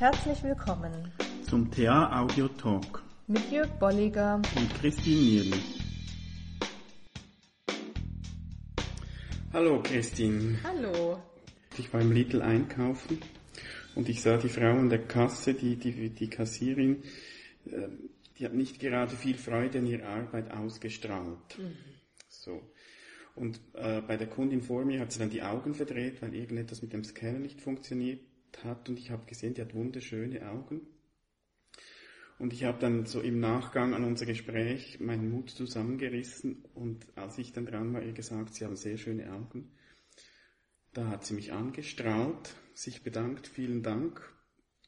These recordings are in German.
Herzlich willkommen zum TA Audio Talk mit Jörg Bolliger und Christine Nierli. Hallo Christine. Hallo. Ich war im Lidl einkaufen und ich sah die Frau an der Kasse, die, die, die Kassierin, äh, die hat nicht gerade viel Freude an ihrer Arbeit ausgestrahlt. Mhm. So. Und äh, bei der Kundin vor mir hat sie dann die Augen verdreht, weil irgendetwas mit dem Scanner nicht funktioniert hat und ich habe gesehen, die hat wunderschöne Augen. Und ich habe dann so im Nachgang an unser Gespräch meinen Mut zusammengerissen und als ich dann dran war, ihr gesagt, sie haben sehr schöne Augen. Da hat sie mich angestrahlt, sich bedankt, vielen Dank.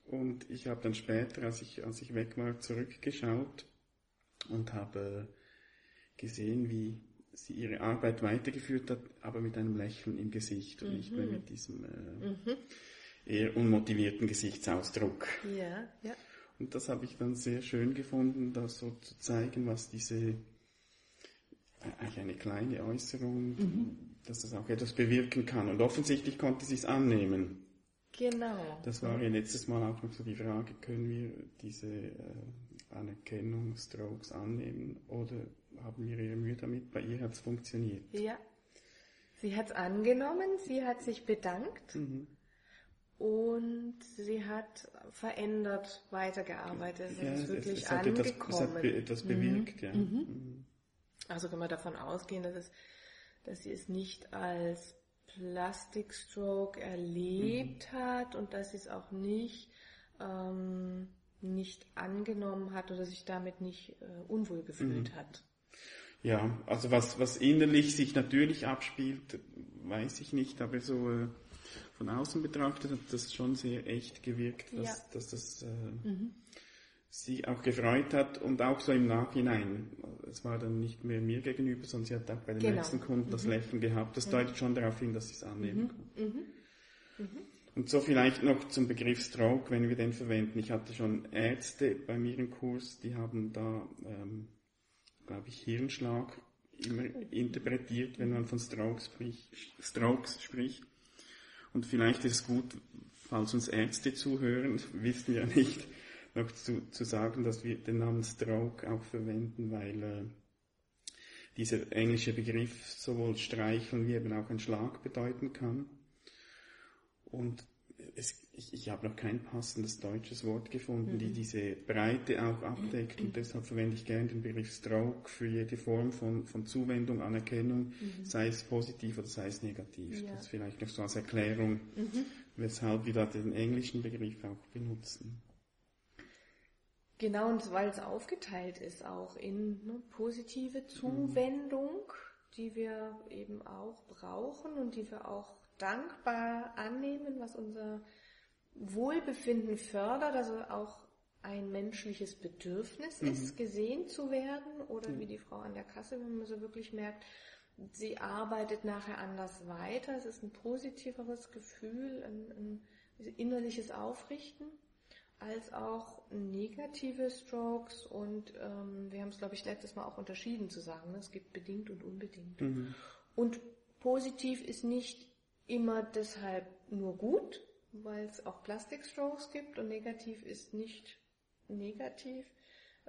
Und ich habe dann später, als ich, als ich weg war, zurückgeschaut und habe gesehen, wie sie ihre Arbeit weitergeführt hat, aber mit einem Lächeln im Gesicht und mhm. nicht mehr mhm. mit diesem äh, mhm. Eher unmotivierten Gesichtsausdruck. Ja, ja. Und das habe ich dann sehr schön gefunden, da so zu zeigen, was diese äh, eigentlich eine kleine Äußerung, mhm. dass das auch etwas bewirken kann. Und offensichtlich konnte sie es annehmen. Genau. Das war ja letztes Mal auch noch so die Frage, können wir diese äh, Anerkennung Strokes annehmen oder haben wir ihre Mühe damit? Bei ihr hat es funktioniert. Ja. Sie hat es angenommen, sie hat sich bedankt mhm. Und sie hat verändert weitergearbeitet. Sie ja, ist wirklich es, es angekommen. Etwas, es hat etwas bewirkt, mhm. ja. Mhm. mhm. Also können wir davon ausgehen, dass, es, dass sie es nicht als Plastikstroke erlebt mhm. hat und dass sie es auch nicht ähm, nicht angenommen hat oder sich damit nicht äh, unwohl gefühlt mhm. hat. Ja, also was, was innerlich sich natürlich abspielt, weiß ich nicht, aber so äh, von außen betrachtet hat das schon sehr echt gewirkt, dass, ja. dass das äh, mhm. sie auch gefreut hat und auch so im Nachhinein. Es war dann nicht mehr mir gegenüber, sondern sie hat auch bei den genau. nächsten Kunden das mhm. Lächeln gehabt. Das deutet schon darauf hin, dass sie es annehmen mhm. kann. Mhm. Mhm. Und so vielleicht noch zum Begriff Stroke, wenn wir den verwenden. Ich hatte schon Ärzte bei mir im Kurs, die haben da, ähm, glaube ich, Hirnschlag immer interpretiert, wenn man von Strokes spricht. Strokes spricht. Und vielleicht ist es gut, falls uns Ärzte zuhören, wissen ja nicht, noch zu, zu sagen, dass wir den Namen Stroke auch verwenden, weil äh, dieser englische Begriff sowohl streicheln wie eben auch ein Schlag bedeuten kann. Und es, ich, ich habe noch kein passendes deutsches Wort gefunden, mhm. die diese Breite auch abdeckt und deshalb verwende ich gerne den Begriff Stroke für jede Form von, von Zuwendung, Anerkennung, mhm. sei es positiv oder sei es negativ. Ja. Das vielleicht noch so als Erklärung, mhm. weshalb wir da den englischen Begriff auch benutzen. Genau, und weil es aufgeteilt ist auch in ne, positive Zuwendung, die wir eben auch brauchen und die wir auch dankbar annehmen, was unser Wohlbefinden fördert, also auch ein menschliches Bedürfnis mhm. ist, gesehen zu werden oder mhm. wie die Frau an der Kasse, wenn man so wirklich merkt, sie arbeitet nachher anders weiter. Es ist ein positiveres Gefühl, ein, ein innerliches Aufrichten als auch negative Strokes und ähm, wir haben es, glaube ich, letztes Mal auch unterschieden zu sagen. Ne? Es gibt bedingt und unbedingt. Mhm. Und positiv ist nicht immer deshalb nur gut, weil es auch Plastikstrokes gibt und negativ ist nicht negativ,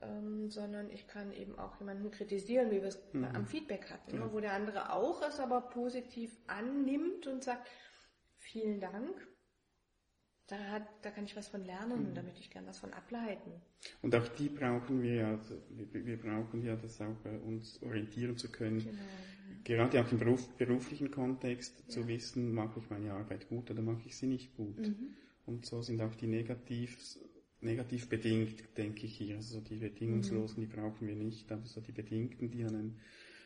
ähm, sondern ich kann eben auch jemanden kritisieren, wie wir es mhm. am Feedback hatten, ja. wo der andere auch es aber positiv annimmt und sagt, vielen Dank, da, hat, da kann ich was von lernen, mhm. da möchte ich gern was von ableiten. Und auch die brauchen wir ja, also wir, wir brauchen ja das auch bei uns orientieren zu können. Genau. Gerade auch im Beruf, beruflichen Kontext zu wissen, mache ich meine Arbeit gut oder mache ich sie nicht gut. Mhm. Und so sind auch die negativ, negativ bedingt, denke ich hier. Also die bedingungslosen, mhm. die brauchen wir nicht, aber so die bedingten, die an ein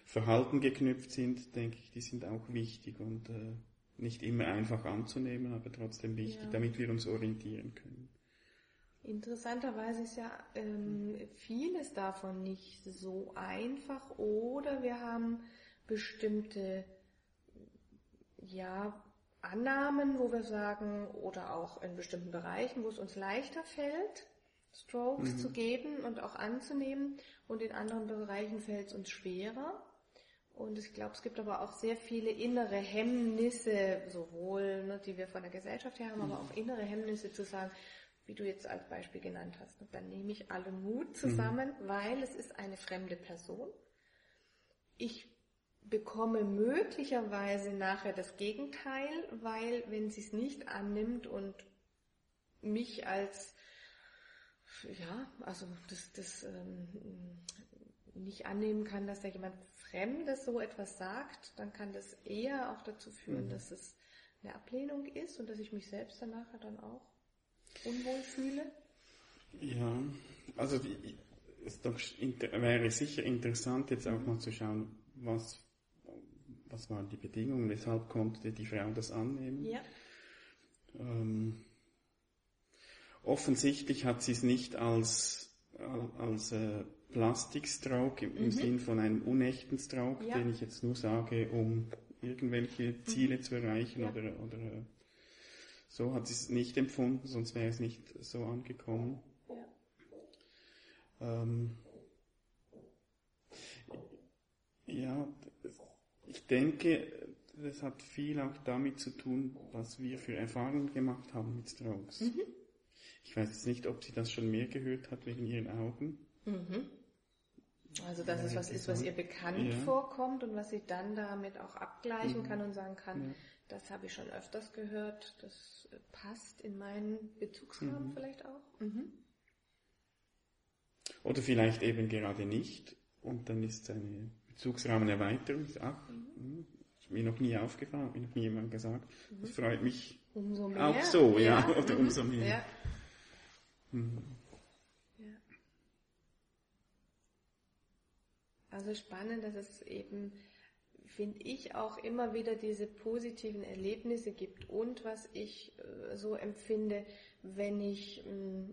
Verhalten geknüpft sind, denke ich, die sind auch wichtig und äh, nicht immer einfach anzunehmen, aber trotzdem wichtig, ja. damit wir uns orientieren können. Interessanterweise ist ja ähm, vieles davon nicht so einfach oder wir haben bestimmte ja, Annahmen, wo wir sagen, oder auch in bestimmten Bereichen, wo es uns leichter fällt, Strokes mhm. zu geben und auch anzunehmen und in anderen Bereichen fällt es uns schwerer. Und ich glaube, es gibt aber auch sehr viele innere Hemmnisse, sowohl, ne, die wir von der Gesellschaft her haben, aber auch innere Hemmnisse zu sagen, wie du jetzt als Beispiel genannt hast, dann nehme ich alle Mut zusammen, mhm. weil es ist eine fremde Person. Ich bekomme möglicherweise nachher das Gegenteil, weil wenn sie es nicht annimmt und mich als ja, also das, das ähm, nicht annehmen kann, dass da jemand Fremdes so etwas sagt, dann kann das eher auch dazu führen, mhm. dass es eine Ablehnung ist und dass ich mich selbst danach dann auch unwohl fühle. Ja, also die, es wäre sicher interessant, jetzt auch mal zu schauen, was, was waren die Bedingungen, weshalb konnte die Frau das annehmen. Ja. Ähm, offensichtlich hat sie es nicht als, als äh, Plastikstroke im, im mhm. Sinn von einem unechten Stroke, ja. den ich jetzt nur sage, um irgendwelche Ziele mhm. zu erreichen ja. oder, oder so hat sie es nicht empfunden, sonst wäre es nicht so angekommen. Ja, ähm, ja ich denke, das hat viel auch damit zu tun, was wir für Erfahrungen gemacht haben mit Strokes. Mhm. Ich weiß jetzt nicht, ob sie das schon mehr gehört hat wegen ihren Augen. Mhm. Also dass es was ist, was ihr bekannt ja. vorkommt und was sie dann damit auch abgleichen mhm. kann und sagen kann, ja. das habe ich schon öfters gehört, das passt in meinen Bezugsrahmen mhm. vielleicht auch. Mhm. Oder vielleicht eben gerade nicht und dann ist eine Bezugsrahmenerweiterung, ach, mhm. Hm, ist mir noch nie aufgefallen, mir noch nie jemand gesagt, mhm. das freut mich umso mehr. auch so, ja, ja. oder mhm. umso mehr. Ja. Also spannend, dass es eben, finde ich, auch immer wieder diese positiven Erlebnisse gibt. Und was ich äh, so empfinde, wenn ich mm,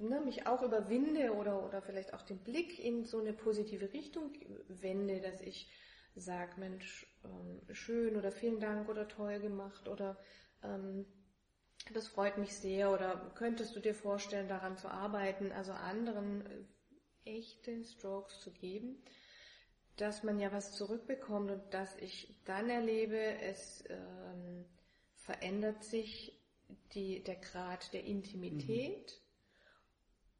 ne, mich auch überwinde oder, oder vielleicht auch den Blick in so eine positive Richtung wende, dass ich sage, Mensch, ähm, schön oder vielen Dank oder toll gemacht oder ähm, das freut mich sehr oder könntest du dir vorstellen, daran zu arbeiten, also anderen echte Strokes zu geben, dass man ja was zurückbekommt und dass ich dann erlebe, es ähm, verändert sich die, der Grad der Intimität mhm.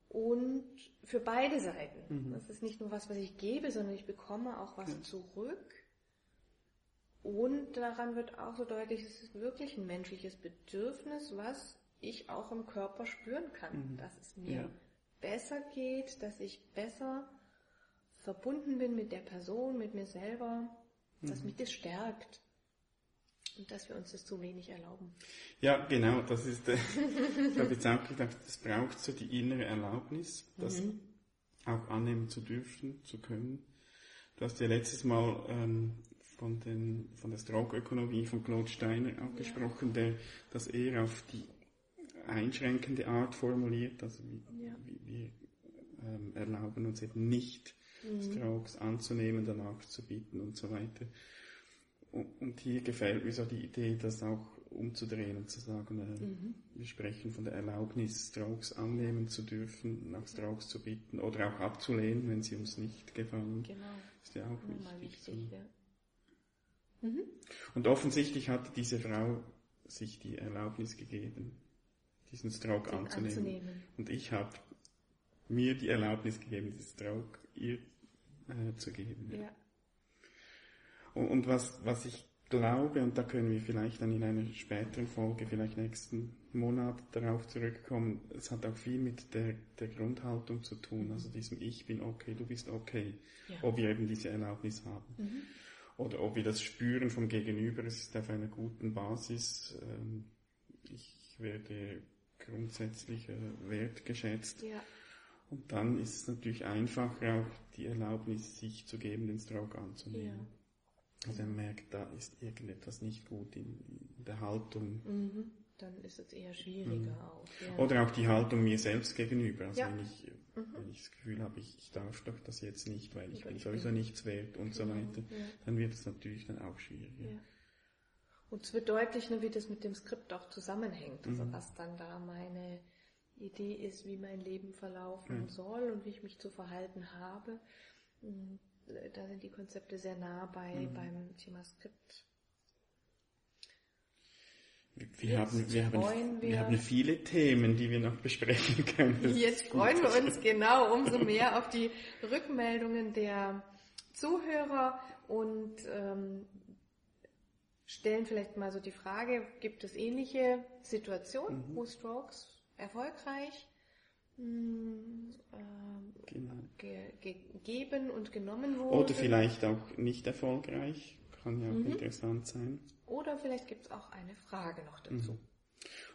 Und für beide Seiten. Mhm. Das ist nicht nur was, was ich gebe, sondern ich bekomme auch was ja. zurück. Und daran wird auch so deutlich, es ist wirklich ein menschliches Bedürfnis, was ich auch im Körper spüren kann, mhm. dass es mir ja besser geht, dass ich besser verbunden bin mit der Person, mit mir selber, dass mhm. mich das stärkt. Und dass wir uns das zu wenig erlauben. Ja, genau, das ist, äh, ich habe jetzt auch gedacht, das braucht so die innere Erlaubnis, das mhm. auch annehmen zu dürfen, zu können. Du hast ja letztes Mal ähm, von, den, von der Stroke-Ökonomie von Claude Steiner auch ja. gesprochen, der das eher auf die einschränkende Art formuliert, also wie, ja. wie wir ähm, erlauben uns eben nicht mhm. Strokes anzunehmen, danach zu bieten und so weiter. Und, hier gefällt mir so die Idee, das auch umzudrehen und zu sagen, äh, mhm. wir sprechen von der Erlaubnis, Strokes annehmen zu dürfen, nach Strokes zu bitten oder auch abzulehnen, wenn sie uns nicht gefallen. Genau. Ist ja auch wichtig. wichtig so. ja. mhm. Und offensichtlich hat diese Frau sich die Erlaubnis gegeben, diesen Stroke anzunehmen. anzunehmen. Und ich habe mir die Erlaubnis gegeben, diesen Stroke ihr äh, zu geben. Ja. Und, und, was, was ich glaube, und da können wir vielleicht dann in einer späteren Folge, vielleicht nächsten Monat darauf zurückkommen, es hat auch viel mit der, der Grundhaltung zu tun, also diesem Ich bin okay, du bist okay, ja. ob wir eben diese Erlaubnis haben. Mhm. Oder ob wir das spüren vom Gegenüber, es ist auf einer guten Basis. Ähm, ich werde grundsätzlich äh, wertgeschätzt. Ja. Und dann ist es natürlich einfacher, auch die Erlaubnis, sich zu geben, den Stroke anzunehmen. Ja. Also er merkt, da ist irgendetwas nicht gut in, in der Haltung. Mhm. Dann ist es eher schwieriger mhm. auch. Ja. Oder auch die Haltung mir selbst gegenüber. Also ja. wenn, ich, mhm. wenn ich das Gefühl habe, ich, ich, darf doch das jetzt nicht, weil ich bin sowieso nichts wert und so genau, weiter, dann wird es natürlich dann auch schwieriger. Und es wird deutlich, ne, wie das mit dem Skript auch zusammenhängt. Also mhm. was dann da meine Idee ist, wie mein Leben verlaufen mhm. soll und wie ich mich zu verhalten habe. Da sind die Konzepte sehr nah bei mhm. beim Thema Skript. wir haben, wir, haben, wir, wir haben viele Themen, die wir noch besprechen können. Jetzt freuen wir uns genau umso mehr auf die Rückmeldungen der Zuhörer und ähm, stellen vielleicht mal so die Frage, gibt es ähnliche Situationen, mhm. wo Strokes erfolgreich genau. ge gegeben und genommen wurden? Oder vielleicht auch nicht erfolgreich, kann ja auch mhm. interessant sein. Oder vielleicht gibt es auch eine Frage noch dazu. Mhm.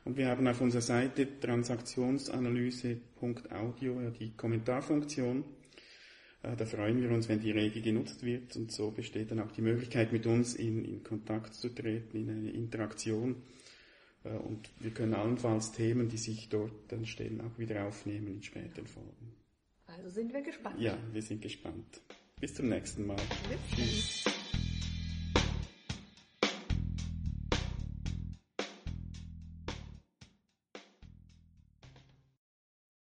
Und wir haben auf unserer Seite transaktionsanalyse.audio ja die Kommentarfunktion. Äh, da freuen wir uns, wenn die rege genutzt wird und so besteht dann auch die Möglichkeit, mit uns in, in Kontakt zu treten, in eine Interaktion. Und wir können allenfalls Themen, die sich dort dann stellen, auch wieder aufnehmen in späteren Folgen. Also sind wir gespannt. Ja, wir sind gespannt. Bis zum nächsten Mal. Tschüss.